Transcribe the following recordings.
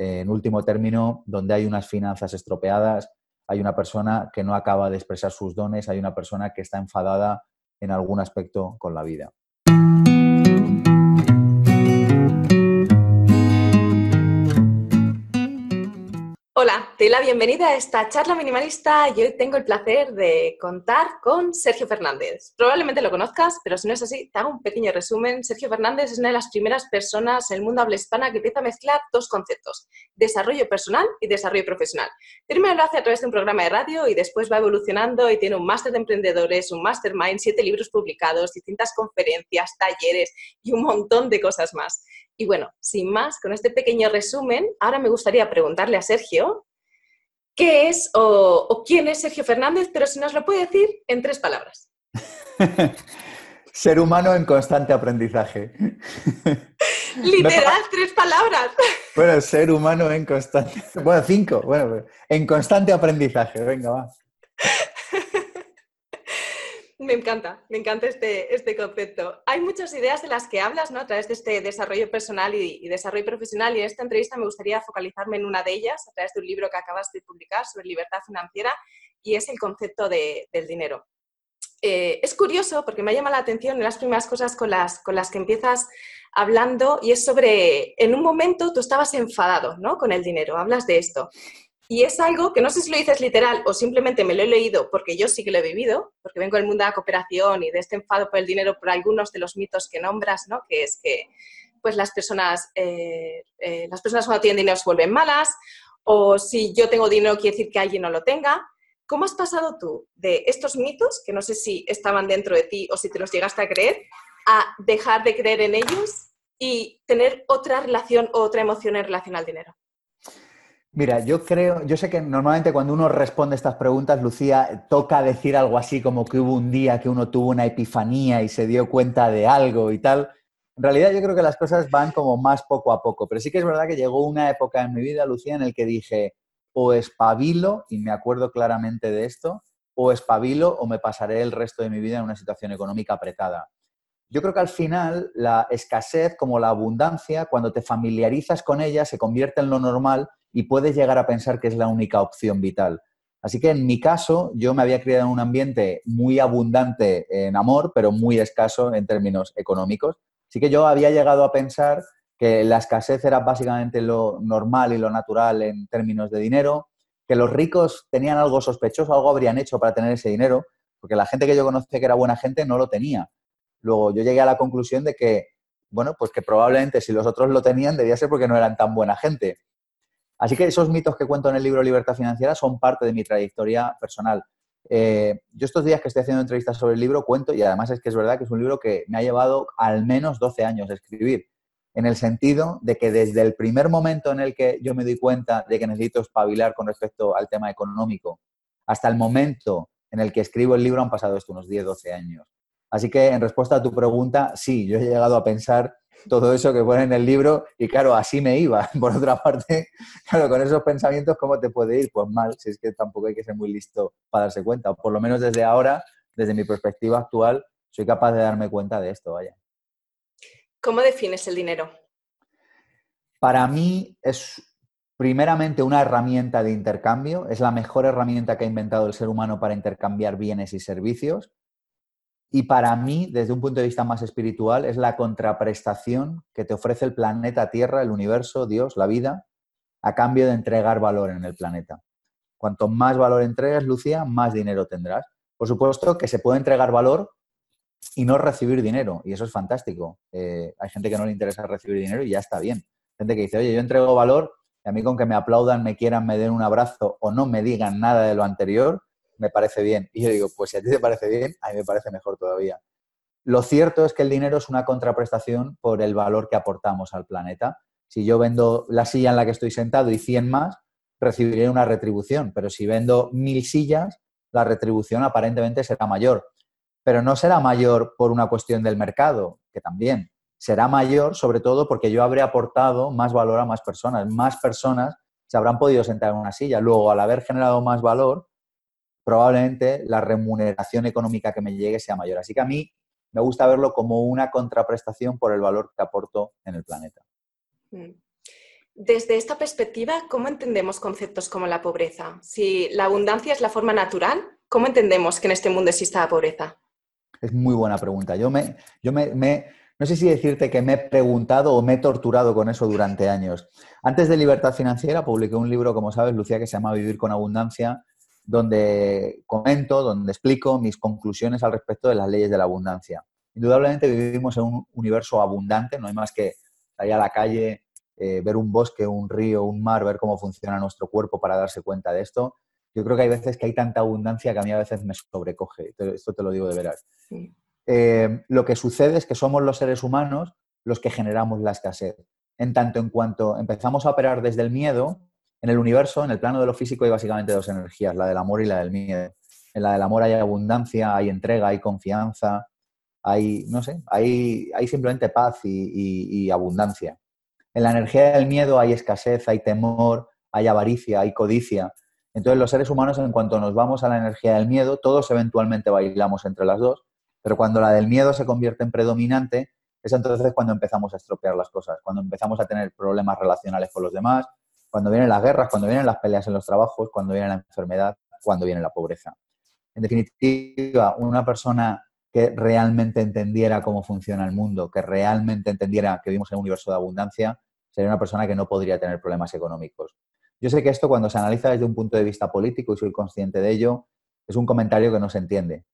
en último término, donde hay unas finanzas estropeadas, hay una persona que no acaba de expresar sus dones, hay una persona que está enfadada en algún aspecto con la vida. Hola, te doy la bienvenida a esta charla minimalista y hoy tengo el placer de contar con Sergio Fernández. Probablemente lo conozcas, pero si no es así, te hago un pequeño resumen. Sergio Fernández es una de las primeras personas en el mundo habla hispana que empieza a mezclar dos conceptos, desarrollo personal y desarrollo profesional. Primero lo hace a través de un programa de radio y después va evolucionando y tiene un máster de emprendedores, un mastermind, siete libros publicados, distintas conferencias, talleres y un montón de cosas más. Y bueno, sin más, con este pequeño resumen, ahora me gustaría preguntarle a Sergio qué es o, quién es Sergio Fernández, pero si nos lo puede decir en tres palabras. Ser humano en constante aprendizaje. Literal, tres palabras. Bueno, ser humano en constante. Bueno, cinco. Bueno, en constante aprendizaje. Venga, va. Me encanta, me encanta este, este concepto. Hay muchas ideas de las que hablas ¿no? a través de este desarrollo personal y, desarrollo profesional y en esta entrevista me gustaría focalizarme en una de ellas a través de un libro que acabas de publicar sobre libertad financiera y es el concepto del dinero. Eh, es curioso porque me llama la atención en las primeras cosas con las, con las que empiezas hablando y es sobre, en un momento tú estabas enfadado ¿no? con el dinero, hablas de esto. Y es algo que no sé si lo dices literal o simplemente me lo he leído porque yo sí que lo he vivido, porque vengo del mundo de la cooperación y de este enfado por el dinero por algunos de los mitos que nombras, ¿no? Que es que pues las personas, eh, eh, las personas cuando tienen dinero se vuelven malas, o si yo tengo dinero quiere decir que alguien no lo tenga. ¿Cómo has pasado tú de estos mitos, que no sé si estaban dentro de ti o si te los llegaste a creer, a dejar de creer en ellos y tener otra relación o otra emoción en relación al dinero? Mira, yo creo, yo sé que normalmente cuando uno responde estas preguntas, Lucía, toca decir algo así como que hubo un día que uno tuvo una epifanía y se dio cuenta de algo y tal. En realidad yo creo que las cosas van como más poco a poco, pero sí que es verdad que llegó una época en mi vida, Lucía, en el que dije, o espabilo, y me acuerdo claramente de esto, o espabilo o me pasaré el resto de mi vida en una situación económica apretada. Yo creo que al final la escasez como la abundancia, cuando te familiarizas con ella, se convierte en lo normal y puedes llegar a pensar que es la única opción vital. Así que en mi caso, yo me había criado en un ambiente muy abundante en amor, pero muy escaso en términos económicos. Así que yo había llegado a pensar que la escasez era básicamente lo normal y lo natural en términos de dinero, que los ricos tenían algo sospechoso, algo habrían hecho para tener ese dinero, porque la gente que yo conocía que era buena gente no lo tenía. Luego yo llegué a la conclusión de que, bueno, pues que probablemente si los otros lo tenían debía ser porque no eran tan buena gente. Así que esos mitos que cuento en el libro Libertad Financiera son parte de mi trayectoria personal. Eh, yo estos días que estoy haciendo entrevistas sobre el libro cuento, y además es que es verdad que es un libro que me ha llevado al menos 12 años de escribir, en el sentido de que desde el primer momento en el que yo me doy cuenta de que necesito espabilar con respecto al tema económico, hasta el momento en el que escribo el libro han pasado estos unos 10, 12 años. Así que en respuesta a tu pregunta, sí, yo he llegado a pensar todo eso que pone en el libro y claro, así me iba. Por otra parte, claro, con esos pensamientos, ¿cómo te puede ir? Pues mal, si es que tampoco hay que ser muy listo para darse cuenta. por lo menos desde ahora, desde mi perspectiva actual, soy capaz de darme cuenta de esto, vaya. ¿Cómo defines el dinero? Para mí es primeramente una herramienta de intercambio, es la mejor herramienta que ha inventado el ser humano para intercambiar bienes y servicios y para mí, desde un punto de vista más espiritual, es la contraprestación que te ofrece el planeta Tierra, el universo, Dios, la vida, a cambio de entregar valor en el planeta. Cuanto más valor entregues, Lucía, más dinero tendrás. Por supuesto que se puede entregar valor y no recibir dinero, y eso es fantástico. Eh, hay gente que no le interesa recibir dinero y ya está bien. Gente que dice, oye, yo entrego valor y a mí con que me aplaudan, me quieran, me den un abrazo o no me digan nada de lo anterior, me parece bien. Y yo digo, pues si a ti te parece bien, a mí me parece mejor todavía. Lo cierto es que el dinero es una contraprestación por el valor que aportamos al planeta. Si yo vendo la silla en la que estoy sentado y 100 más, recibiré una retribución, pero si vendo mil sillas, la retribución aparentemente será mayor. Pero no será mayor por una cuestión del mercado, que también. Será mayor sobre todo porque yo habré aportado más valor a más personas. Más personas se habrán podido sentar en una silla. Luego, al haber generado más valor, probablemente la remuneración económica que me llegue sea mayor. Así que a mí me gusta verlo como una contraprestación por el valor que aporto en el planeta. Mm. Desde esta perspectiva, ¿cómo entendemos conceptos como la pobreza? Si la abundancia es la forma natural, ¿cómo entendemos que en este mundo exista la pobreza? Es muy buena pregunta. Yo me, yo me, no sé si decirte que me he preguntado o me he torturado con eso durante años. Antes de Libertad Financiera publiqué un libro, como sabes, Lucía, que se llama Vivir con Abundancia, donde comento, donde explico mis conclusiones al respecto de las leyes de la abundancia. Indudablemente vivimos en un universo abundante, no hay más que salir a la calle, eh, ver un bosque, un río, un mar, ver cómo funciona nuestro cuerpo para darse cuenta de esto. Yo creo que hay veces que hay tanta abundancia que a mí a veces me sobrecoge. Esto te lo digo de veras. Eh, lo que sucede es que somos los seres humanos los que generamos la escasez. En tanto en cuanto empezamos a operar desde el miedo, en el universo, en el plano de lo físico, hay básicamente dos energías, la del amor y la del miedo. En la del amor hay abundancia, hay entrega, hay confianza, hay, no sé, hay, hay simplemente paz y abundancia. En la energía del miedo hay escasez, hay temor, hay avaricia, hay codicia. Entonces los seres humanos, en cuanto nos vamos a la energía del miedo, todos eventualmente bailamos entre las dos, pero cuando la del miedo se convierte en predominante, es entonces cuando empezamos a estropear las cosas, cuando empezamos a tener problemas relacionales con los demás, cuando vienen las guerras, cuando vienen las peleas en los trabajos, cuando viene la enfermedad, cuando viene la pobreza. En definitiva, una persona que realmente entendiera cómo funciona el mundo, que realmente entendiera que vivimos en un universo de abundancia, sería una persona que no podría tener problemas económicos. Yo sé que esto cuando se analiza desde un punto de vista político, y soy consciente de ello, es un comentario que no se entiende,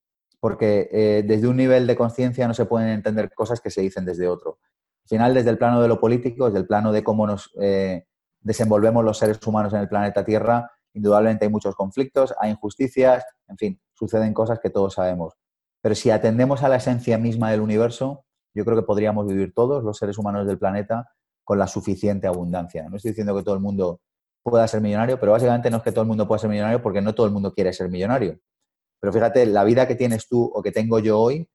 porque eh, desde un nivel de conciencia no se pueden entender cosas que se dicen desde otro. Al final, desde el plano de lo político, desde el plano de cómo nos eh, desenvolvemos los seres humanos en el planeta Tierra, indudablemente hay muchos conflictos, hay injusticias, en fin, suceden cosas que todos sabemos. Pero si atendemos a la esencia misma del universo, yo creo que podríamos vivir todos los seres humanos del planeta con la suficiente abundancia. No estoy diciendo que todo el mundo pueda ser millonario, pero básicamente no es que todo el mundo pueda ser millonario porque no todo el mundo quiere ser millonario. Pero fíjate, la vida que tienes tú o que tengo yo hoy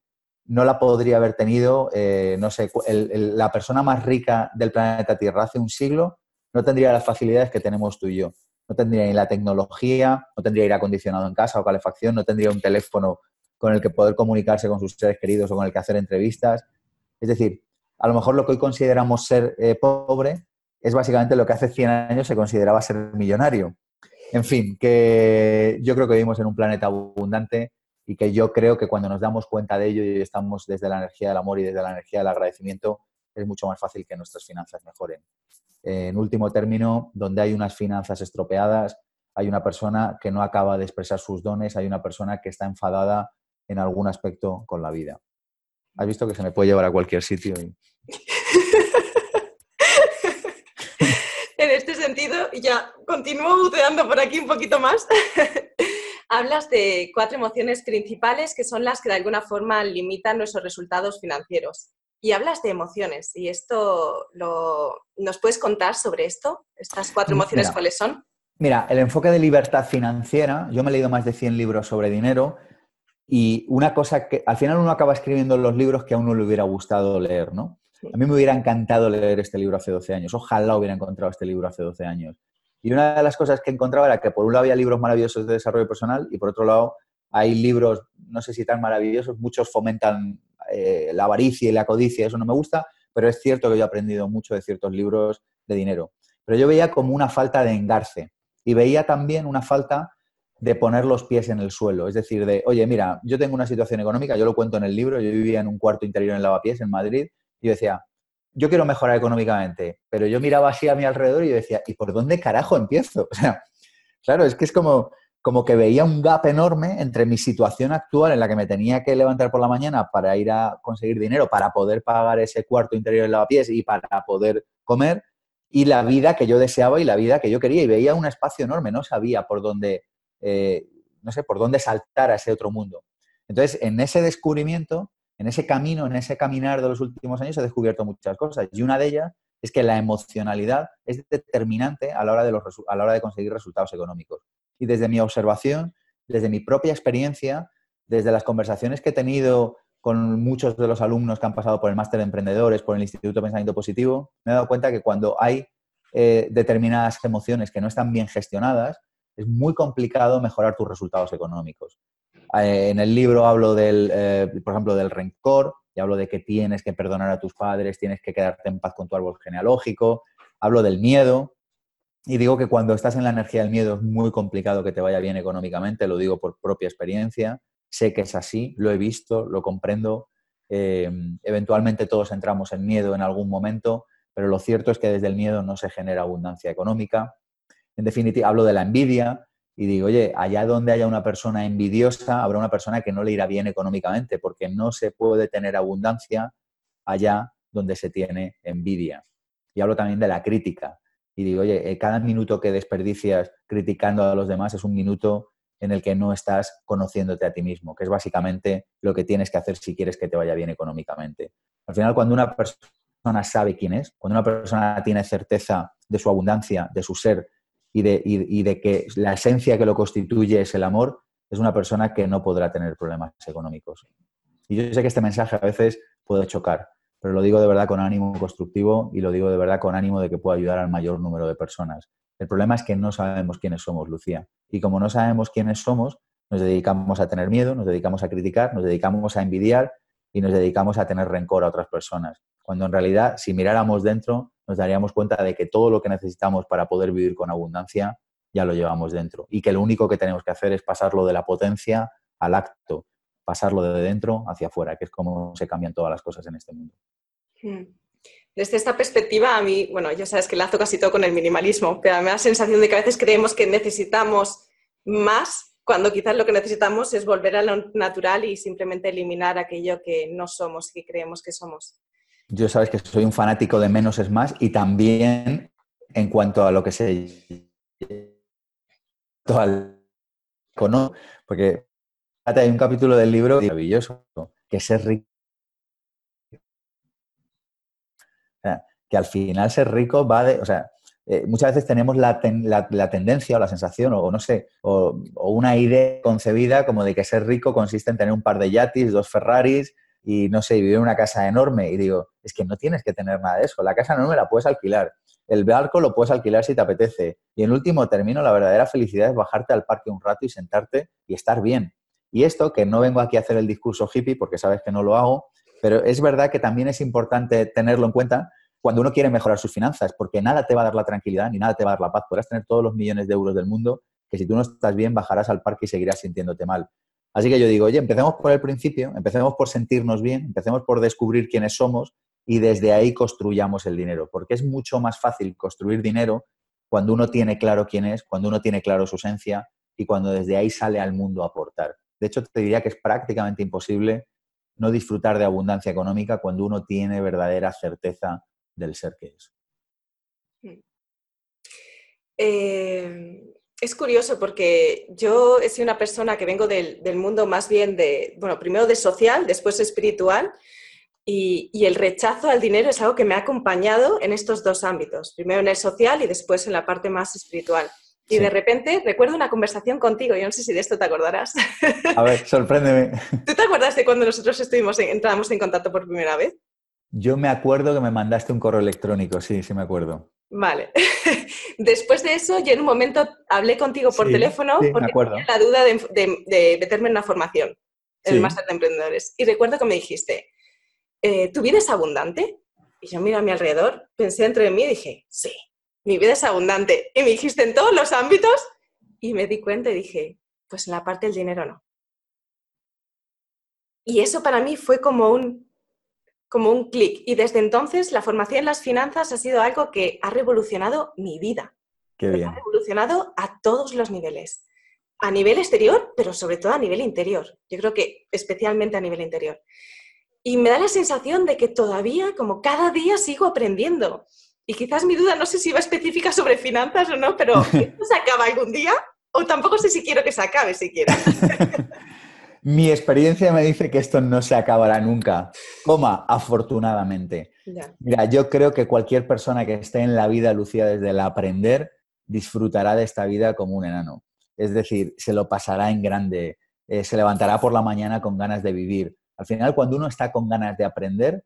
no la podría haber tenido, eh, no sé, la persona más rica del planeta Tierra hace un siglo no tendría las facilidades que tenemos tú y yo. No tendría ni la tecnología, no tendría aire acondicionado en casa o calefacción, no tendría un teléfono con el que poder comunicarse con sus seres queridos o con el que hacer entrevistas. Es decir, a lo mejor lo que hoy consideramos ser eh, pobre es básicamente lo que hace 100 años se consideraba ser millonario. En fin, que yo creo que vivimos en un planeta abundante y que yo creo que cuando nos damos cuenta de ello y estamos desde la energía del amor y desde la energía del agradecimiento, es mucho más fácil que nuestras finanzas mejoren. En último término, donde hay unas finanzas estropeadas, hay una persona que no acaba de expresar sus dones, hay una persona que está enfadada en algún aspecto con la vida. Has visto que se me puede llevar a cualquier sitio. en este sentido, ya continúo buceando por aquí un poquito más. Hablas de cuatro emociones principales que son las que de alguna forma limitan nuestros resultados financieros. Y hablas de emociones. ¿Y esto lo, nos puedes contar sobre esto? ¿Estas cuatro emociones cuáles son? Mira, el enfoque de libertad financiera, yo me he leído más de 100 libros sobre dinero y una cosa que al final uno acaba escribiendo los libros que a uno le hubiera gustado leer, ¿no? A mí me hubiera encantado leer este libro hace 12 años. Ojalá hubiera encontrado este libro hace 12 años. Y una de las cosas que encontraba era que por un lado había libros maravillosos de desarrollo personal y por otro lado hay libros, no sé si tan maravillosos, muchos fomentan eh, la avaricia y la codicia, eso no me gusta, pero es cierto que yo he aprendido mucho de ciertos libros de dinero. Pero yo veía como una falta de engarce y veía también una falta de poner los pies en el suelo. Es decir, de, oye, mira, yo tengo una situación económica, yo lo cuento en el libro, yo vivía en un cuarto interior en Lavapiés, en Madrid, y yo decía, yo quiero mejorar económicamente, pero yo miraba así a mi alrededor y yo decía, ¿y por dónde carajo empiezo? O sea, claro, es que es como, como que veía un gap enorme entre mi situación actual en la que me tenía que levantar por la mañana para ir a conseguir dinero, para poder pagar ese cuarto interior en Lavapiés y para poder comer, y la vida que yo deseaba y la vida que yo quería. Y veía un espacio enorme, no sabía por dónde, eh, no sé, por dónde saltar a ese otro mundo. Entonces, en ese descubrimiento, en ese camino, en ese caminar de los últimos años, he descubierto muchas cosas. Y una de ellas es que la emocionalidad es determinante a la hora de, los, a la hora de conseguir resultados económicos. Y desde mi observación, desde mi propia experiencia, desde las conversaciones que he tenido con muchos de los alumnos que han pasado por el máster de emprendedores, por el Instituto de Pensamiento Positivo, me he dado cuenta que cuando hay eh, determinadas emociones que no están bien gestionadas, es muy complicado mejorar tus resultados económicos. Eh, en el libro hablo del, eh, por ejemplo, del rencor y hablo de que tienes que perdonar a tus padres, tienes que quedarte en paz con tu árbol genealógico. hablo del miedo, y digo que cuando estás en la energía del miedo es muy complicado que te vaya bien económicamente, lo digo por propia experiencia, sé que es así, lo he visto, lo comprendo. Eh, eventualmente todos entramos en miedo en algún momento, pero lo cierto es que desde el miedo no se genera abundancia económica. En definitiva, hablo de la envidia y digo, oye, allá donde haya una persona envidiosa, habrá una persona que no le irá bien económicamente, porque no se puede tener abundancia allá donde se tiene envidia. Y hablo también de la crítica y digo, oye, eh, cada minuto que desperdicias criticando a los demás es un minuto en el que no estás conociéndote a ti mismo, que es básicamente lo que tienes que hacer si quieres que te vaya bien económicamente. Al final, cuando una persona sabe quién es, cuando una persona tiene certeza de su abundancia, de su ser y de, y de que la esencia que lo constituye es el amor, es una persona que no podrá tener problemas económicos. Y yo sé que este mensaje a veces puede chocar, pero lo digo de verdad con ánimo constructivo y lo digo de verdad con ánimo de que pueda ayudar al mayor número de personas. El problema es que no sabemos quiénes somos, Lucía. Y como no sabemos quiénes somos, nos dedicamos a tener miedo, nos dedicamos a criticar, nos dedicamos a envidiar y nos dedicamos a tener rencor a otras personas. Cuando en realidad, si miráramos dentro, nos daríamos cuenta de que todo lo que necesitamos para poder vivir con abundancia ya lo llevamos dentro. Y que lo único que tenemos que hacer es pasarlo de la potencia al acto, pasarlo de dentro hacia afuera, que es como se cambian todas las cosas en este mundo. Hmm. Desde esta perspectiva, a mí, bueno, ya sabes que lazo casi todo con el minimalismo, pero me da la sensación de que a veces creemos que necesitamos más cuando quizás lo que necesitamos es volver a lo natural y simplemente eliminar aquello que no somos y que creemos que somos. Yo sabes que soy un fanático de menos es más y también en cuanto a lo que se porque hay un capítulo del libro maravilloso, que ser rico. que al final ser rico va de, o sea, eh, muchas veces tenemos la, tendencia o la sensación, o, no sé, o, una idea concebida como de que ser rico consiste en tener un par de yatis, dos Ferraris y, no sé, vivir en una casa enorme. Y digo, es que no tienes que tener nada de eso. La casa enorme la puedes alquilar. El barco lo puedes alquilar si te apetece. Y en último término, la verdadera felicidad es bajarte al parque un rato y sentarte y estar bien. Y esto, que no vengo aquí a hacer el discurso hippie, porque sabes que no lo hago, pero es verdad que también es importante tenerlo en cuenta cuando uno quiere mejorar sus finanzas, porque nada te va a dar la tranquilidad ni nada te va a dar la paz. Podrás tener todos los millones de euros del mundo, que si tú no estás bien, bajarás al parque y seguirás sintiéndote mal. Así que yo digo, oye, empecemos por el principio, empecemos por sentirnos bien, empecemos por descubrir quiénes somos y desde ahí construyamos el dinero, porque es mucho más fácil construir dinero cuando uno tiene claro quién es, cuando uno tiene claro su esencia y cuando desde ahí sale al mundo a aportar. De hecho, te diría que es prácticamente imposible no disfrutar de abundancia económica cuando uno tiene verdadera certeza del ser que es. Eh, es curioso porque yo sido una persona que vengo del, mundo más bien de, bueno, primero de social, después espiritual, y, el rechazo al dinero es algo que me ha acompañado en estos dos ámbitos, primero en el social y después en la parte más espiritual. Y de repente recuerdo una conversación contigo, yo no sé si de esto te acordarás. A ver, sorpréndeme. ¿Tú te acuerdas de cuando nosotros estuvimos entramos en contacto por primera vez? Yo me acuerdo que me mandaste un correo electrónico, sí, sí me acuerdo. Vale. Después de eso, yo en un momento hablé contigo por teléfono porque tenía la duda de, meterme en una formación, en el máster de emprendedores. Y recuerdo que me dijiste, eh, ¿tu vida es abundante? Y yo miro a mi alrededor, pensé dentro de mí y dije, sí mi vida es abundante. Y me dijiste en todos los ámbitos y me di cuenta y dije, pues en la parte del dinero no. Y eso para mí fue como un, como un clic. Y desde entonces la formación en las finanzas ha sido algo que ha revolucionado mi vida. Qué bien. Ha revolucionado a todos los niveles. A nivel exterior, pero sobre todo a nivel interior. Yo creo que especialmente a nivel interior. Y me da la sensación de que todavía, como cada día, sigo aprendiendo. Y quizás mi duda, no sé si va específica sobre finanzas o no, pero ¿esto se acaba algún día? O tampoco sé si quiero que se acabe siquiera. mi experiencia me dice que esto no se acabará nunca. Coma, afortunadamente. Mira, yo creo que cualquier persona que esté en la vida, Lucía, desde el aprender, disfrutará de esta vida como un enano. Es decir, se lo pasará en grande, eh, se levantará por la mañana con ganas de vivir. Al final, cuando uno está con ganas de aprender,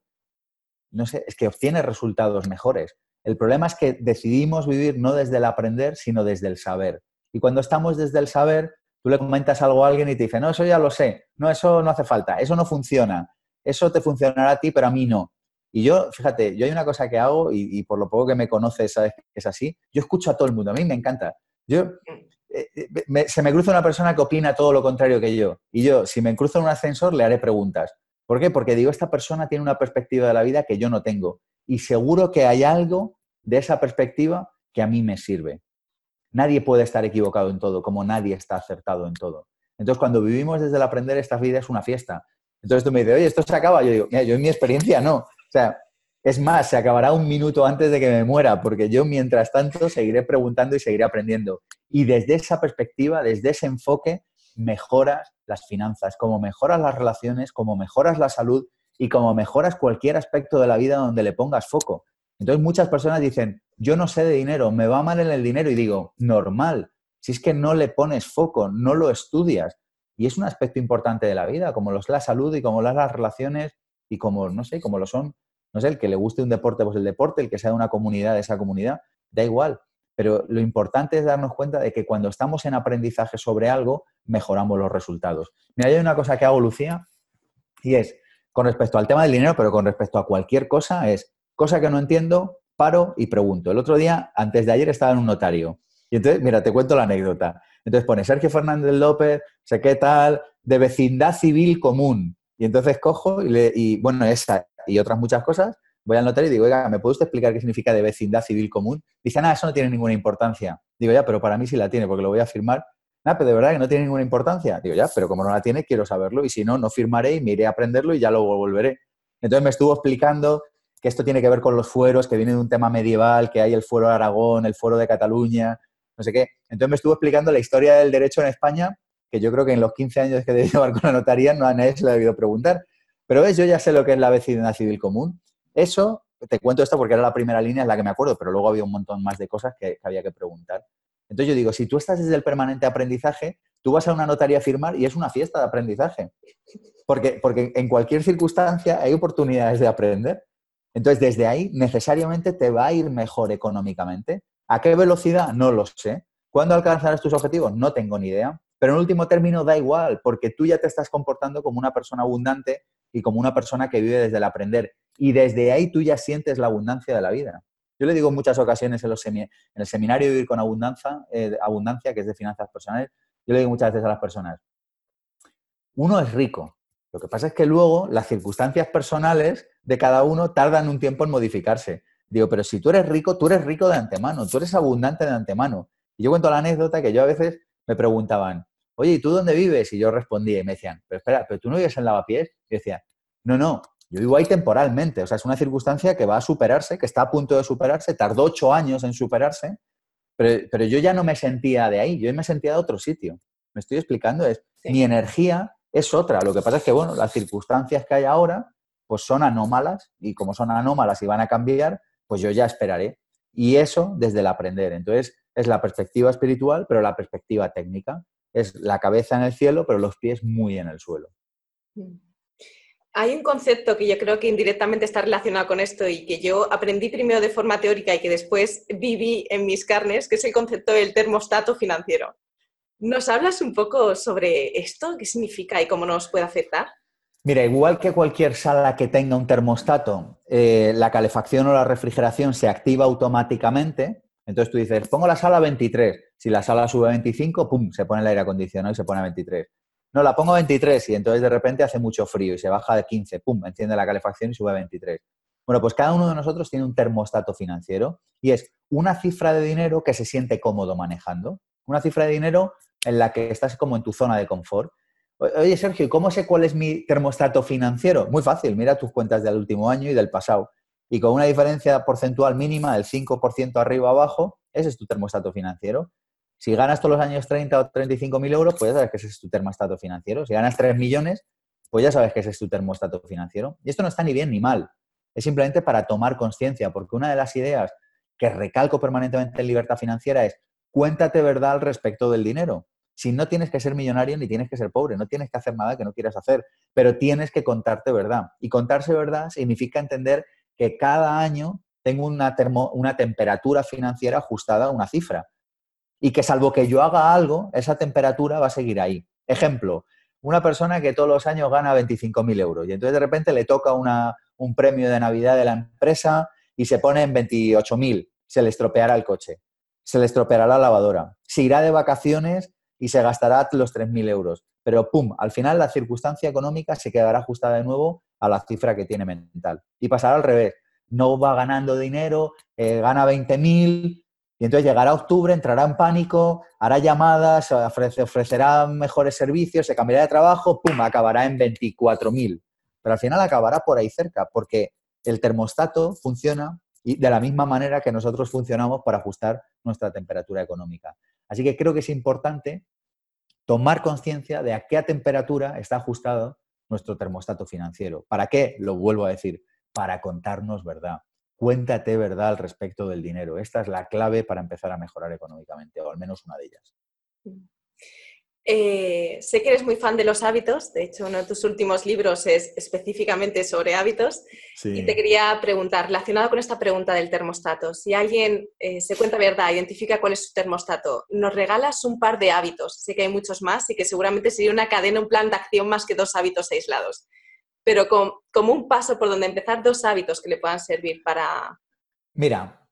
no sé, es que obtiene resultados mejores. El problema es que decidimos vivir no desde el aprender, sino desde el saber. Y cuando estamos desde el saber, tú le comentas algo a alguien y te dice, no, eso ya lo sé, no, eso no hace falta, eso no funciona, eso te funcionará a ti, pero a mí no. Y yo, fíjate, yo hay una cosa que hago y, por lo poco que me conoces que es así, yo escucho a todo el mundo, a mí me encanta. Yo, eh, eh, se me cruza una persona que opina todo lo contrario que yo. Y yo, si me cruzo en un ascensor, le haré preguntas. ¿Por qué? Porque digo, esta persona tiene una perspectiva de la vida que yo no tengo. Y seguro que hay algo de esa perspectiva que a mí me sirve. Nadie puede estar equivocado en todo, como nadie está acertado en todo. Entonces, cuando vivimos desde el aprender, esta vida es una fiesta. Entonces tú me dices, oye, ¿esto se acaba? Yo digo, yo en mi experiencia no. O sea, es más, se acabará un minuto antes de que me muera, porque yo mientras tanto seguiré preguntando y seguiré aprendiendo. Y desde esa perspectiva, desde ese enfoque, mejoras las finanzas, como mejoras las relaciones, como mejoras la salud y como mejoras cualquier aspecto de la vida donde le pongas foco. Entonces muchas personas dicen, yo no sé de dinero, me va mal en el dinero y digo, normal, si es que no le pones foco, no lo estudias. Y es un aspecto importante de la vida, como lo es la salud y como lo las relaciones y como, no sé, como lo son, no sé, el que le guste un deporte, pues el deporte, el que sea de una comunidad, esa comunidad, da igual. Pero lo importante es darnos cuenta de que cuando estamos en aprendizaje sobre algo, mejoramos los resultados. Mira, hay una cosa que hago, Lucía, y es, con respecto al tema del dinero, pero con respecto a cualquier cosa, es, cosa que no entiendo, paro y pregunto. El otro día, antes de ayer, estaba en un notario. Y entonces, mira, te cuento la anécdota. Entonces pone Sergio Fernández López, sé qué tal, de vecindad civil común. Y entonces cojo y, le, y bueno, esa y otras muchas cosas, voy al notario y digo, oiga, ¿me puede usted explicar qué significa de vecindad civil común? Dice, nada, eso no tiene ninguna importancia. Digo, ya, pero para mí sí la tiene, porque lo voy a firmar. Nada, pero de verdad que no tiene ninguna importancia. Digo, ya, pero como no la tiene, quiero saberlo y si no, no firmaré y me iré a aprenderlo y ya luego volveré. Entonces me estuvo explicando que esto tiene que ver con los fueros, que viene de un tema medieval, que hay el fuero de Aragón, el fuero de Cataluña, no sé qué. Entonces me estuvo explicando la historia del derecho en España, que yo creo que en los 15 años que debe llevar con la notaría no a nadie se le ha debido preguntar. Pero ves, yo ya sé lo que es la vecindad civil común. Eso, te cuento esto porque era la primera línea en la que me acuerdo, pero luego había un montón más de cosas que, había que preguntar. Entonces yo digo, si tú estás desde el permanente aprendizaje, tú vas a una notaría a firmar y es una fiesta de aprendizaje. Porque, porque en cualquier circunstancia hay oportunidades de aprender. Entonces, desde ahí necesariamente te va a ir mejor económicamente. ¿A qué velocidad? No lo sé. ¿Cuándo alcanzarás tus objetivos? No tengo ni idea. Pero en último término da igual, porque tú ya te estás comportando como una persona abundante y como una persona que vive desde el aprender. Y desde ahí tú ya sientes la abundancia de la vida. Yo le digo en muchas ocasiones en, el seminario Vivir con abundancia, eh, abundancia, que es de finanzas personales, yo le digo muchas veces a las personas, uno es rico. Lo que pasa es que luego las circunstancias personales de cada uno tardan un tiempo en modificarse. Digo, pero si tú eres rico, tú eres rico de antemano, tú eres abundante de antemano. Y yo cuento la anécdota que yo a veces me preguntaban, oye, ¿y tú dónde vives? Y yo respondía y me decían, pero espera, ¿pero tú no vives en Lavapiés? Y decía, no, no, yo vivo ahí temporalmente. O sea, es una circunstancia que va a superarse, que está a punto de superarse, tardó ocho años en superarse, pero, yo ya no me sentía de ahí, yo me sentía de otro sitio. Me estoy explicando, es mi energía es otra. Lo que pasa es que, bueno, las circunstancias que hay ahora, pues son anómalas y como son anómalas y van a cambiar, pues yo ya esperaré. Y eso desde el aprender. Entonces, es la perspectiva espiritual, pero la perspectiva técnica. Es la cabeza en el cielo, pero los pies muy en el suelo. Hay un concepto que yo creo que indirectamente está relacionado con esto y que yo aprendí primero de forma teórica y que después viví en mis carnes, que es el concepto del termostato financiero. ¿Nos hablas un poco sobre esto? ¿Qué significa y cómo nos puede afectar? Mira, igual que cualquier sala que tenga un termostato, eh, la calefacción o la refrigeración se activa automáticamente. Entonces tú dices, pongo la sala a 23. Si la sala sube a 25, ¡pum! Se pone el aire acondicionado y se pone a 23. No, la pongo a 23 y entonces de repente hace mucho frío y se baja de 15, pum, enciende la calefacción y sube a 23. Bueno, pues cada uno de nosotros tiene un termostato financiero y es una cifra de dinero que se siente cómodo manejando. Una cifra de dinero en la que estás como en tu zona de confort. Oye, Sergio, ¿cómo sé cuál es mi termostato financiero? Muy fácil, mira tus cuentas del último año y del pasado. Y con una diferencia porcentual mínima del 5% arriba o abajo, ese es tu termostato financiero. Si ganas todos los años 30 o 35 mil euros, pues ya sabes que ese es tu termostato financiero. Si ganas 3 millones, pues ya sabes que ese es tu termostato financiero. Y esto no está ni bien ni mal. Es simplemente para tomar conciencia, porque una de las ideas que recalco permanentemente en libertad financiera es cuéntate verdad al respecto del dinero. Si no tienes que ser millonario ni tienes que ser pobre, no tienes que hacer nada que no quieras hacer, pero tienes que contarte verdad. Y contarse verdad significa entender que cada año tengo una, una temperatura financiera ajustada a una cifra y que salvo que yo haga algo, esa temperatura va a seguir ahí. Ejemplo, una persona que todos los años gana 25.000 euros y entonces de repente le toca una, un premio de Navidad de la empresa y se pone en 28.000, se le estropeará el coche, se le estropeará la lavadora, se irá de vacaciones y se gastará los 3.000 euros. Pero, ¡pum!, al final la circunstancia económica se quedará ajustada de nuevo a la cifra que tiene mental. Y pasará al revés. No va ganando dinero, eh, gana 20.000 y entonces llegará octubre, entrará en pánico, hará llamadas, ofrecerá mejores servicios, se cambiará de trabajo, ¡pum!, acabará en 24.000. Pero al final acabará por ahí cerca, porque el termostato funciona y de la misma manera que nosotros funcionamos para ajustar nuestra temperatura económica. Así que creo que es importante tomar conciencia de a qué temperatura está ajustado nuestro termostato financiero. ¿Para qué? Lo vuelvo a decir, para contarnos verdad. Cuéntate verdad al respecto del dinero. Esta es la clave para empezar a mejorar económicamente, o al menos una de ellas. Eh, sé que eres muy fan de los hábitos, de hecho uno de tus últimos libros es específicamente sobre hábitos y te quería preguntar, relacionado con esta pregunta del termostato, si alguien eh, se cuenta verdad, identifica cuál es su termostato, nos regalas un par de hábitos, sé que hay muchos más y que seguramente sería una cadena, un plan de acción más que dos hábitos aislados, pero como un paso por donde empezar, dos hábitos que le puedan servir para... Mira,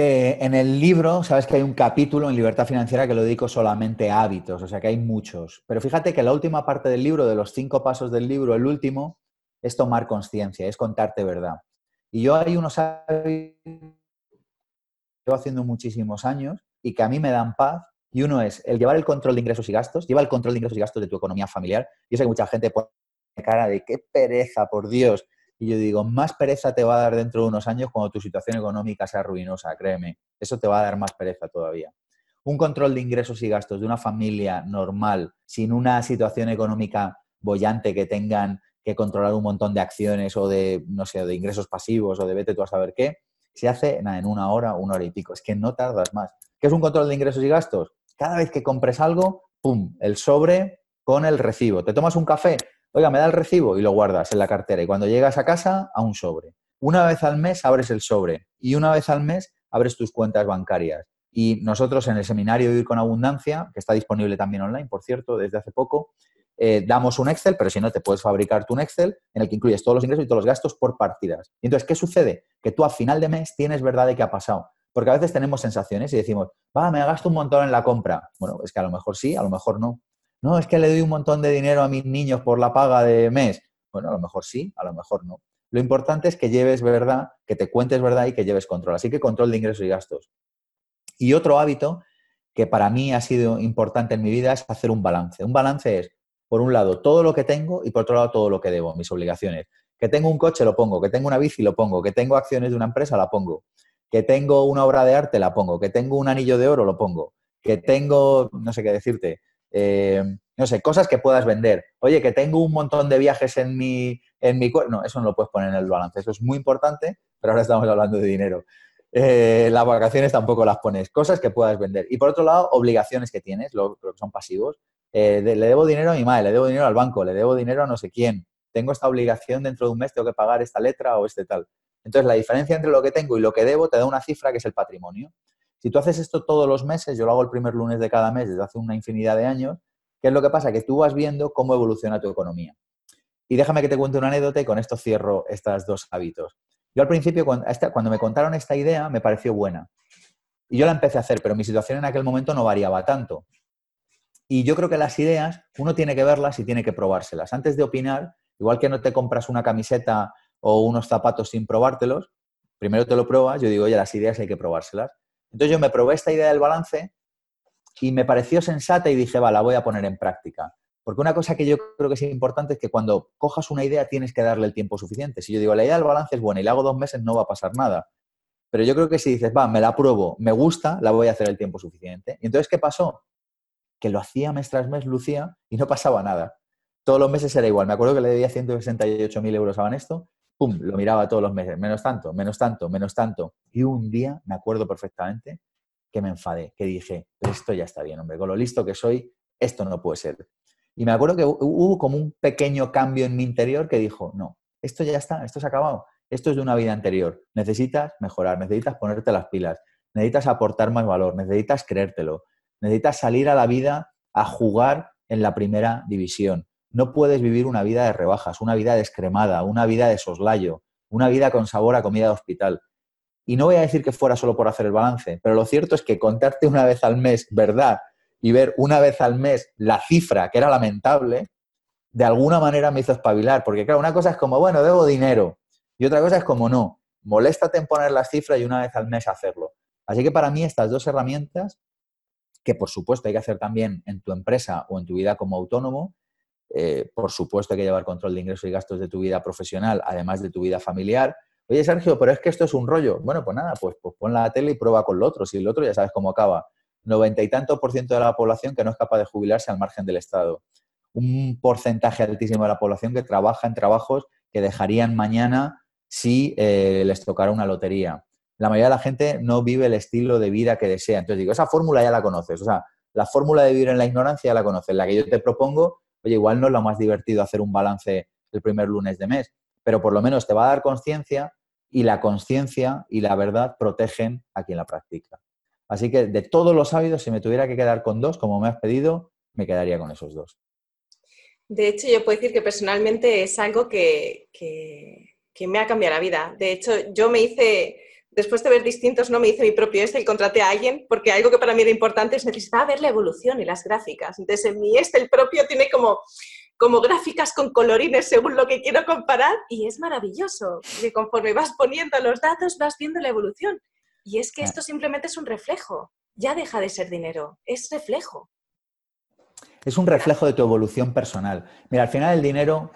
eh, en el libro, sabes que hay un capítulo en Libertad Financiera que lo dedico solamente a hábitos, o sea que hay muchos. Pero fíjate que la última parte del libro, de los cinco pasos del libro, el último, es tomar conciencia, es contarte verdad. Y yo hay unos hábitos que haciendo muchísimos años y que a mí me dan paz. Y uno es el llevar el control de ingresos y gastos, lleva el control de ingresos y gastos de tu economía familiar. Yo sé que mucha gente pone cara de qué pereza, por Dios, y yo digo, más pereza te va a dar dentro de unos años cuando tu situación económica sea ruinosa, créeme. Eso te va a dar más pereza todavía. Un control de ingresos y gastos de una familia normal, sin una situación económica bollante que tengan que controlar un montón de acciones o de, no sé, de ingresos pasivos o de vete tú a saber qué, se hace en una hora, una hora y pico. Es que no tardas más. ¿Qué es un control de ingresos y gastos? Cada vez que compres algo, ¡pum! El sobre con el recibo. ¿Te tomas un café? Oiga, me da el recibo y lo guardas en la cartera. Y cuando llegas a casa, a un sobre. Una vez al mes abres el sobre y una vez al mes abres tus cuentas bancarias. Y nosotros en el seminario Vivir con Abundancia, que está disponible también online, por cierto, desde hace poco, eh, damos un Excel, pero si no, te puedes fabricar un Excel en el que incluyes todos los ingresos y todos los gastos por partidas. Y entonces, ¿qué sucede? Que tú a final de mes tienes verdad de qué ha pasado. Porque a veces tenemos sensaciones y decimos, va, me gasto un montón en la compra. Bueno, es que a lo mejor sí, a lo mejor no. No, es que le doy un montón de dinero a mis niños por la paga de mes. Bueno, a lo mejor sí, a lo mejor no. Lo importante es que lleves verdad, que te cuentes verdad y que lleves control. Así que control de ingresos y gastos. Y otro hábito que para mí ha sido importante en mi vida es hacer un balance. Un balance es, por un lado, todo lo que tengo y por otro lado, todo lo que debo, mis obligaciones. Que tengo un coche, lo pongo. Que tengo una bici, lo pongo. Que tengo acciones de una empresa, la pongo. Que tengo una obra de arte, la pongo. Que tengo un anillo de oro, lo pongo. Que tengo, no sé qué decirte, eh, no sé, cosas que puedas vender. Oye, que tengo un montón de viajes en mi, en mi No, eso no lo puedes poner en el balance. Eso es muy importante, pero ahora estamos hablando de dinero. Eh, las vacaciones tampoco las pones. Cosas que puedas vender. Y por otro lado, obligaciones que tienes, lo, que son pasivos. Eh, le debo dinero a mi madre, le debo dinero al banco, le debo dinero a no sé quién. Tengo esta obligación dentro de un mes, tengo que pagar esta letra o este tal. Entonces, la diferencia entre lo que tengo y lo que debo te da una cifra que es el patrimonio. Si tú haces esto todos los meses, yo lo hago el primer lunes de cada mes desde hace una infinidad de años, ¿qué es lo que pasa? Que tú vas viendo cómo evoluciona tu economía. Y déjame que te cuente una anécdota y con esto cierro estos dos hábitos. Yo al principio, cuando me contaron esta idea, me pareció buena. Y yo la empecé a hacer, pero mi situación en aquel momento no variaba tanto. Y yo creo que las ideas uno tiene que verlas y tiene que probárselas. Antes de opinar, igual que no te compras una camiseta o unos zapatos sin probártelos, primero te lo pruebas, yo digo, oye, las ideas hay que probárselas. Entonces yo me probé esta idea del balance y me pareció sensata y dije, va, la voy a poner en práctica. Porque una cosa que yo creo que es importante es que cuando cojas una idea tienes que darle el tiempo suficiente. Si yo digo, la idea del balance es buena y la hago dos meses, no va a pasar nada. Pero yo creo que si dices, va, me la pruebo, me gusta, la voy a hacer el tiempo suficiente. Y entonces, ¿qué pasó? Que lo hacía mes tras mes, Lucía, y no pasaba nada. Todos los meses era igual. Me acuerdo que le debía 168.000 euros a Vanesto pum, lo miraba todos los meses, menos tanto, menos tanto, menos tanto. Y un día, me acuerdo perfectamente, que me enfadé, que dije, esto ya está bien, hombre, con lo listo que soy, esto no puede ser. Y me acuerdo que hubo como un pequeño cambio en mi interior que dijo, no, esto ya está, esto se ha acabado, esto es de una vida anterior, necesitas mejorar, necesitas ponerte las pilas, necesitas aportar más valor, necesitas creértelo, necesitas salir a la vida a jugar en la primera división, no puedes vivir una vida de rebajas, una vida descremada, una vida de soslayo. una vida con sabor a comida de hospital. Y no voy a decir que fuera solo por hacer el balance, pero lo cierto es que contarte una vez al mes verdad y ver una vez al mes la cifra, que era lamentable, de alguna manera me hizo espabilar. Porque claro, una cosa es como, bueno, debo dinero. Y otra cosa es como, no, moléstate en poner las cifras y una vez al mes hacerlo. Así que para mí estas dos herramientas, que por supuesto hay que hacer también en tu empresa o en tu vida como autónomo, eh, por supuesto hay que llevar control de ingresos y gastos de tu vida profesional, además de tu vida familiar. Oye, Sergio, pero es que esto es un rollo. Bueno, pues nada, pues, pues pon la tele y prueba con lo otro. Si el otro ya sabes cómo acaba. Noventa y tantos por ciento de la población que no es capaz de jubilarse al margen del Estado. Un porcentaje altísimo de la población que trabaja en trabajos que dejarían mañana si eh, les tocara una lotería. La mayoría de la gente no vive el estilo de vida que desea. Entonces digo, esa fórmula ya la conoces. O sea, la fórmula de vivir en la ignorancia ya la conoces. La que yo te propongo oye, igual no es lo más divertido hacer un balance el primer lunes de mes, pero por lo menos te va a dar conciencia y la conciencia y la verdad protegen a quien la practica. Así que de todos los hábitos, si me tuviera que quedar con dos, como me has pedido, me quedaría con esos dos. De hecho, yo puedo decir que personalmente es algo que, que me ha cambiado la vida. De hecho, yo me hice después de ver distintos, no me hice mi propio este y contraté a alguien, porque algo que para mí era importante es necesitaba ver la evolución y las gráficas. Entonces, en mi este, el propio, tiene como, como gráficas con colorines según lo que quiero comparar y es maravilloso. Y conforme vas poniendo los datos, vas viendo la evolución. Y es que esto simplemente es un reflejo. Ya deja de ser dinero, es reflejo. Es un reflejo de tu evolución personal. Mira, al final el dinero,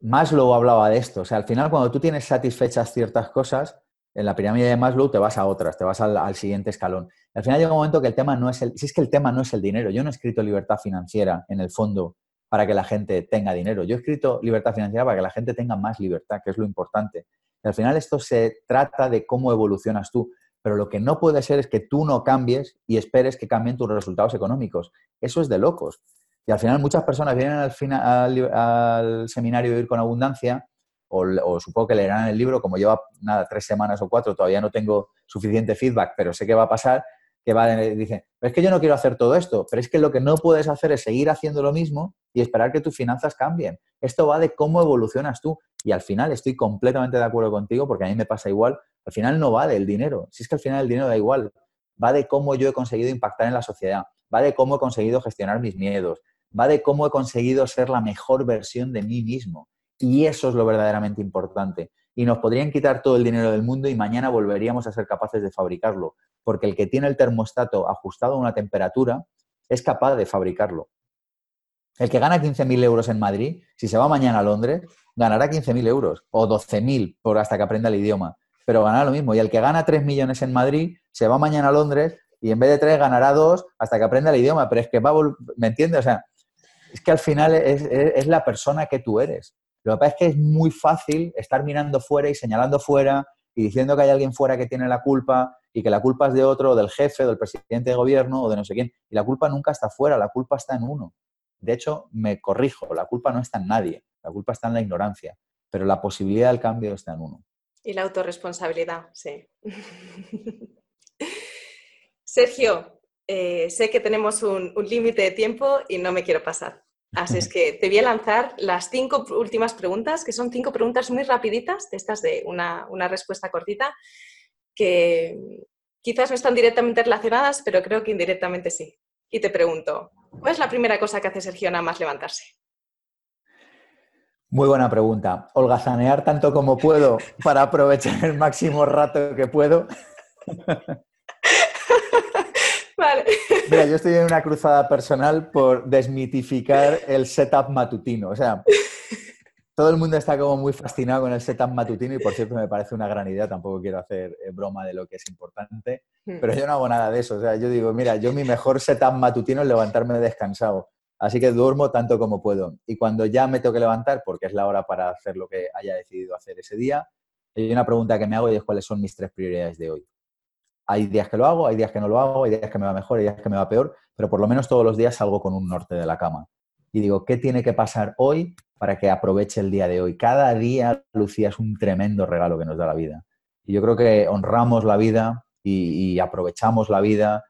más lo hablaba de esto. O sea, al final cuando tú tienes satisfechas ciertas cosas, en la pirámide de Maslow te vas a otras, te vas al, siguiente escalón. al final llega un momento que el tema no es el, si es que el tema no es el dinero, yo no he escrito libertad financiera en el fondo para que la gente tenga dinero, yo he escrito libertad financiera para que la gente tenga más libertad, que es lo importante. al final esto se trata de cómo evolucionas tú, pero lo que no puede ser es que tú no cambies y esperes que cambien tus resultados económicos. Eso es de locos. Y al final muchas personas vienen al, final, al seminario de Vivir con Abundancia o, supongo que leerán el libro, como lleva nada, tres semanas o cuatro, todavía no tengo suficiente feedback, pero sé que va a pasar, que va, dicen, es que yo no quiero hacer todo esto, pero es que lo que no puedes hacer es seguir haciendo lo mismo y esperar que tus finanzas cambien. Esto va de cómo evolucionas tú. Y al final estoy completamente de acuerdo contigo porque a mí me pasa igual. Al final no va del dinero. Si es que al final el dinero da igual. Va de cómo yo he conseguido impactar en la sociedad. Va de cómo he conseguido gestionar mis miedos. Va de cómo he conseguido ser la mejor versión de mí mismo. Y eso es lo verdaderamente importante. Y nos podrían quitar todo el dinero del mundo y mañana volveríamos a ser capaces de fabricarlo. Porque el que tiene el termostato ajustado a una temperatura es capaz de fabricarlo. El que gana 15.000 euros en Madrid, si se va mañana a Londres, ganará 15.000 euros o 12.000 por hasta que aprenda el idioma. Pero ganará lo mismo. Y el que gana 3 millones en Madrid, se va mañana a Londres y en vez de 3 ganará 2 hasta que aprenda el idioma. Pero es que va a ¿me entiendes? O sea, es que al final es la persona que tú eres. Lo que pasa es que es muy fácil estar mirando fuera y señalando fuera y diciendo que hay alguien fuera que tiene la culpa y que la culpa es de otro, del jefe, del presidente de gobierno o de no sé quién. Y la culpa nunca está fuera, la culpa está en uno. De hecho, me corrijo, la culpa no está en nadie, la culpa está en la ignorancia, pero la posibilidad del cambio está en uno. Y la autorresponsabilidad, sí. Sergio, eh, sé que tenemos un límite de tiempo y no me quiero pasar. Así es que te voy a lanzar las cinco últimas preguntas, que son cinco preguntas muy rapiditas, de estas de una, respuesta cortita, que quizás no están directamente relacionadas, pero creo que indirectamente sí. Y te pregunto, ¿cuál es la primera cosa que hace Sergio nada más levantarse? Muy buena pregunta. Holgazanear tanto como puedo para aprovechar el máximo rato que puedo. Vale. Mira, yo estoy en una cruzada personal por desmitificar el setup matutino. O sea, todo el mundo está como muy fascinado con el setup matutino y por cierto me parece una gran idea, tampoco quiero hacer eh, broma de lo que es importante, hmm. pero yo no hago nada de eso. O sea, yo digo, mira, yo mi mejor setup matutino es levantarme descansado. Así que duermo tanto como puedo. Y cuando ya me tengo que levantar, porque es la hora para hacer lo que haya decidido hacer ese día, hay una pregunta que me hago y es cuáles son mis tres prioridades de hoy. Hay días que lo hago, hay días que no lo hago, hay días que me va mejor, hay días que me va peor, pero por lo menos todos los días salgo con un norte de la cama. Y digo, ¿qué tiene que pasar hoy para que aproveche el día de hoy? Cada día, Lucía, es un tremendo regalo que nos da la vida. Y yo creo que honramos la vida y, aprovechamos la vida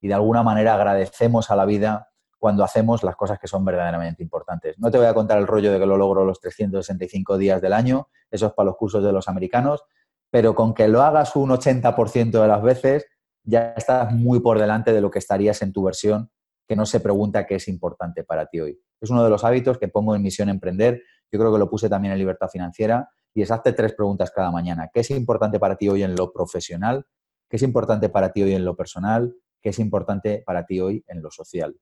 y de alguna manera agradecemos a la vida cuando hacemos las cosas que son verdaderamente importantes. No te voy a contar el rollo de que lo logro los 365 días del año, eso es para los cursos de los americanos, pero con que lo hagas un 80% de las veces, ya estás muy por delante de lo que estarías en tu versión que no se pregunta qué es importante para ti hoy. Es uno de los hábitos que pongo en Misión Emprender. Yo creo que lo puse también en Libertad Financiera y es hazte tres preguntas cada mañana. ¿Qué es importante para ti hoy en lo profesional? ¿Qué es importante para ti hoy en lo personal? ¿Qué es importante para ti hoy en lo social?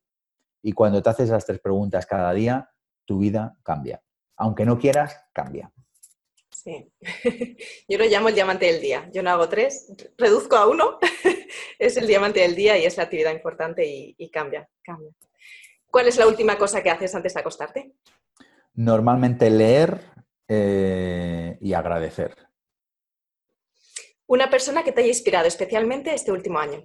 Y cuando te haces esas tres preguntas cada día, tu vida cambia. Aunque no quieras, cambia. Sí, yo lo llamo el diamante del día. Yo no hago tres, reduzco a uno, es el diamante del día y es la actividad importante y, cambia, cambia. ¿Cuál es la última cosa que haces antes de acostarte? Normalmente leer eh, y agradecer. Una persona que te haya inspirado especialmente este último año.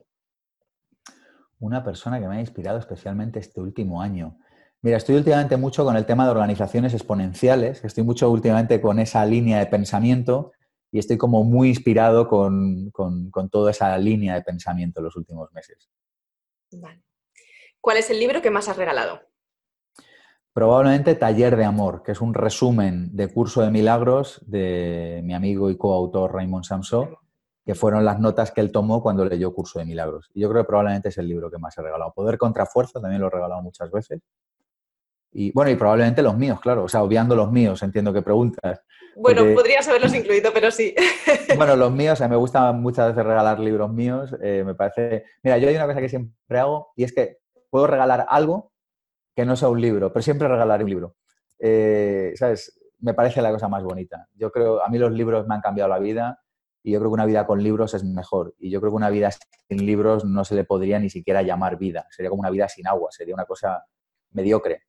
Una persona que me haya inspirado especialmente este último año. Mira, estoy últimamente mucho con el tema de organizaciones exponenciales, estoy mucho últimamente con esa línea de pensamiento y estoy como muy inspirado con, toda esa línea de pensamiento en los últimos meses. ¿Cuál es el libro que más has regalado? Probablemente Taller de Amor, que es un resumen de curso de milagros de mi amigo y coautor Raymond Samso, que fueron las notas que él tomó cuando leyó Curso de Milagros. Y yo creo que probablemente es el libro que más he regalado. Poder contra fuerza también lo he regalado muchas veces. Y bueno, y probablemente los míos, claro, o sea, obviando los míos, entiendo que preguntas. Bueno, podrías haberlos incluido, pero sí. Bueno, los míos, a mí me gusta muchas veces regalar libros míos, eh, me parece... Mira, yo hay una cosa que siempre hago y es que puedo regalar algo que no sea un libro, pero siempre regalaré un libro. Eh, ¿Sabes? Me parece la cosa más bonita. Yo creo, a mí los libros me han cambiado la vida y yo creo que una vida con libros es mejor. Y yo creo que una vida sin libros no se le podría ni siquiera llamar vida. Sería como una vida sin agua, sería una cosa mediocre.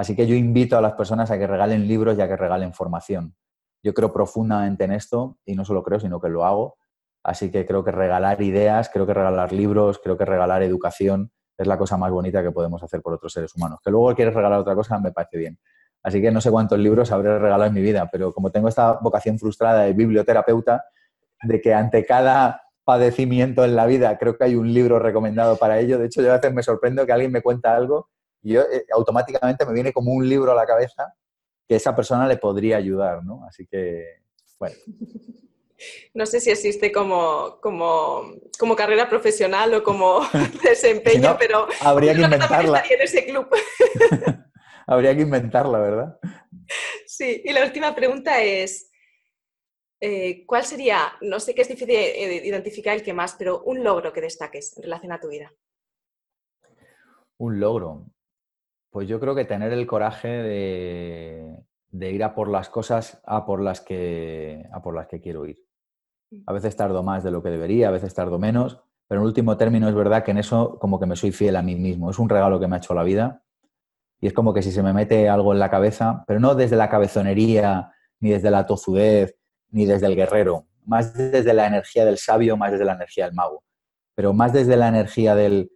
Así que yo invito a las personas a que regalen libros y a que regalen formación. Yo creo profundamente en esto y no solo creo, sino que lo hago. Así que creo que regalar ideas, creo que regalar libros, creo que regalar educación es la cosa más bonita que podemos hacer por otros seres humanos. Que luego quieres regalar otra cosa me parece bien. Así que no sé cuántos libros habré regalado en mi vida, pero como tengo esta vocación frustrada de biblioterapeuta, de que ante cada padecimiento en la vida creo que hay un libro recomendado para ello. De hecho, yo a veces me sorprendo que alguien me cuenta algo y yo eh, automáticamente me viene como un libro a la cabeza que esa persona le podría ayudar, ¿no? Así que, bueno. No sé si existe como, como, como carrera profesional o como desempeño, pero habría que inventarla. en ese club. habría que inventarla, ¿verdad? Sí, y la última pregunta es, eh, ¿cuál sería, no sé que es difícil identificar el que más, pero un logro que destaques en relación a tu vida? Un logro. Pues yo creo que tener el coraje de, ir a por las cosas a por las, que, a por las que quiero ir. Mm. A veces tardo más de lo que debería, a veces tardo menos, pero en último término es verdad que en eso como que me soy fiel a mí mismo. Es un regalo que me ha hecho la vida y es como que si se me mete algo en la cabeza, pero no desde la cabezonería, ni desde la tozudez, ni desde el guerrero, más desde la energía del sabio, más desde la energía del mago, pero más desde la energía del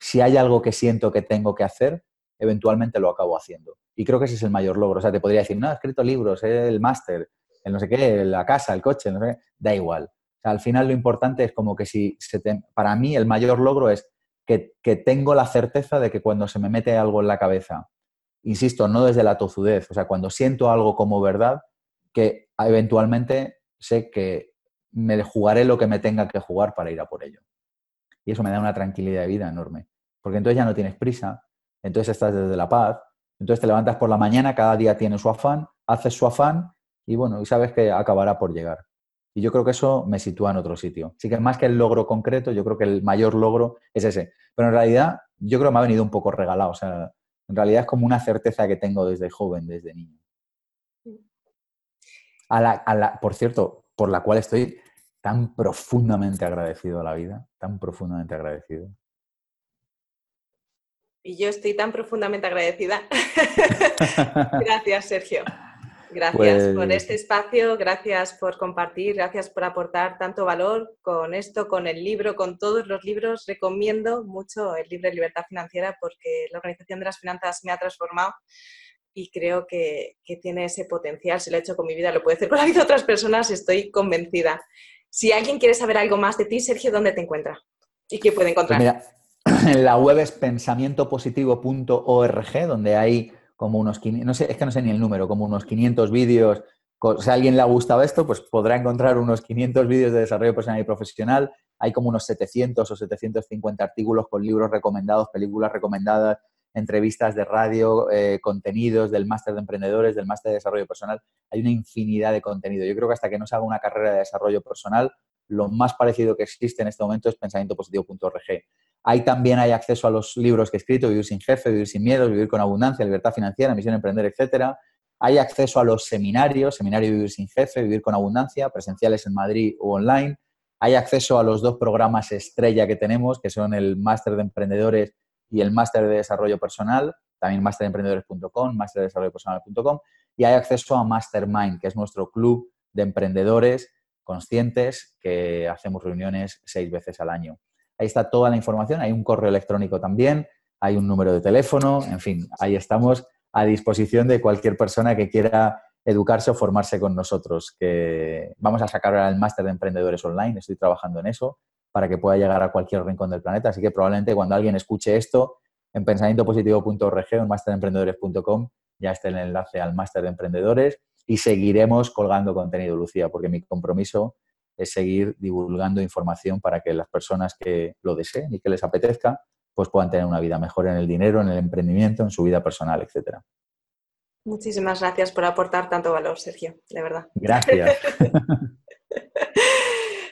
si hay algo que siento que tengo que hacer, eventualmente lo acabo haciendo. Y creo que ese es el mayor logro. O sea, te podría decir, no, he escrito libros, el máster, el no sé qué, la casa, el coche, no sé da igual. O sea, al final lo importante es como que si se para mí el mayor logro es que, que, tengo la certeza de que cuando se me mete algo en la cabeza, insisto, no desde la tozudez, o sea, cuando siento algo como verdad, que eventualmente sé que me jugaré lo que me tenga que jugar para ir a por ello. Y eso me da una tranquilidad de vida enorme, porque entonces ya no tienes prisa, entonces estás desde la paz, entonces te levantas por la mañana, cada día tiene su afán, haces su afán y bueno, y sabes que acabará por llegar. Y yo creo que eso me sitúa en otro sitio. Así que más que el logro concreto, yo creo que el mayor logro es ese. Pero en realidad, yo creo que me ha venido un poco regalado. O sea, en realidad es como una certeza que tengo desde joven, desde niño. A la, a la, por cierto, por la cual estoy tan profundamente agradecido a la vida, tan profundamente agradecido. Y yo estoy tan profundamente agradecida. gracias, Sergio. Gracias por este pues espacio, gracias por compartir, gracias por aportar tanto valor con esto, con el libro, con todos los libros. Recomiendo mucho el libro de Libertad Financiera porque la organización de las finanzas me ha transformado y creo que, tiene ese potencial. Si lo he hecho con mi vida, lo puede hacer con la vida de otras personas, estoy convencida. Si alguien quiere saber algo más de ti, Sergio, ¿dónde te encuentra? ¿Y qué puede encontrar? Pues la web es pensamientopositivo.org, donde hay como unos 500, no sé, es que no sé ni el número, como unos 500 vídeos. Si a alguien le ha gustado esto, pues podrá encontrar unos 500 vídeos de desarrollo personal y profesional. Hay como unos 700 o 750 artículos con libros recomendados, películas recomendadas, entrevistas de radio, eh, contenidos del máster de emprendedores, del máster de desarrollo personal. Hay una infinidad de contenido. Yo creo que hasta que no se haga una carrera de desarrollo personal, lo más parecido que existe en este momento es pensamientopositivo.org. Ahí también hay acceso a los libros que he escrito, Vivir sin jefe, Vivir sin miedos, Vivir con abundancia, Libertad financiera, Misión emprender, etcétera. Hay acceso a los seminarios, Seminario Vivir sin jefe, Vivir con abundancia, presenciales en Madrid o online. Hay acceso a los dos programas estrella que tenemos, que son el Máster de Emprendedores y el Máster de Desarrollo Personal, también masteremprendedores.com, masterdesarrollopersonal.com. Y hay acceso a Mastermind, que es nuestro club de emprendedores conscientes que hacemos reuniones seis veces al año. Ahí está toda la información, hay un correo electrónico también, hay un número de teléfono, en fin, ahí estamos a disposición de cualquier persona que quiera educarse o formarse con nosotros. Que vamos a sacar ahora el máster de emprendedores online, estoy trabajando en eso, para que pueda llegar a cualquier rincón del planeta. Así que probablemente cuando alguien escuche esto en pensamientopositivo.org o en masteremprendedores.com ya esté el enlace al máster de emprendedores y seguiremos colgando contenido, Lucía, porque mi compromiso es seguir divulgando información para que las personas que lo deseen y que les apetezca, pues puedan tener una vida mejor en el dinero, en el emprendimiento, en su vida personal, etcétera. Muchísimas gracias por aportar tanto valor, Sergio, de verdad. Gracias.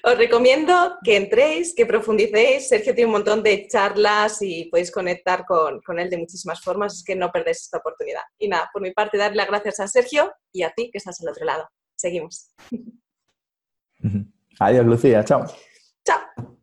Os recomiendo que entréis, que profundicéis. Sergio tiene un montón de charlas y podéis conectar con, él de muchísimas formas, es que no perdéis esta oportunidad. Y nada, por mi parte, darle las gracias a Sergio y a ti que estás al otro lado. Seguimos. Adiós, Lucía. Chao. Chao.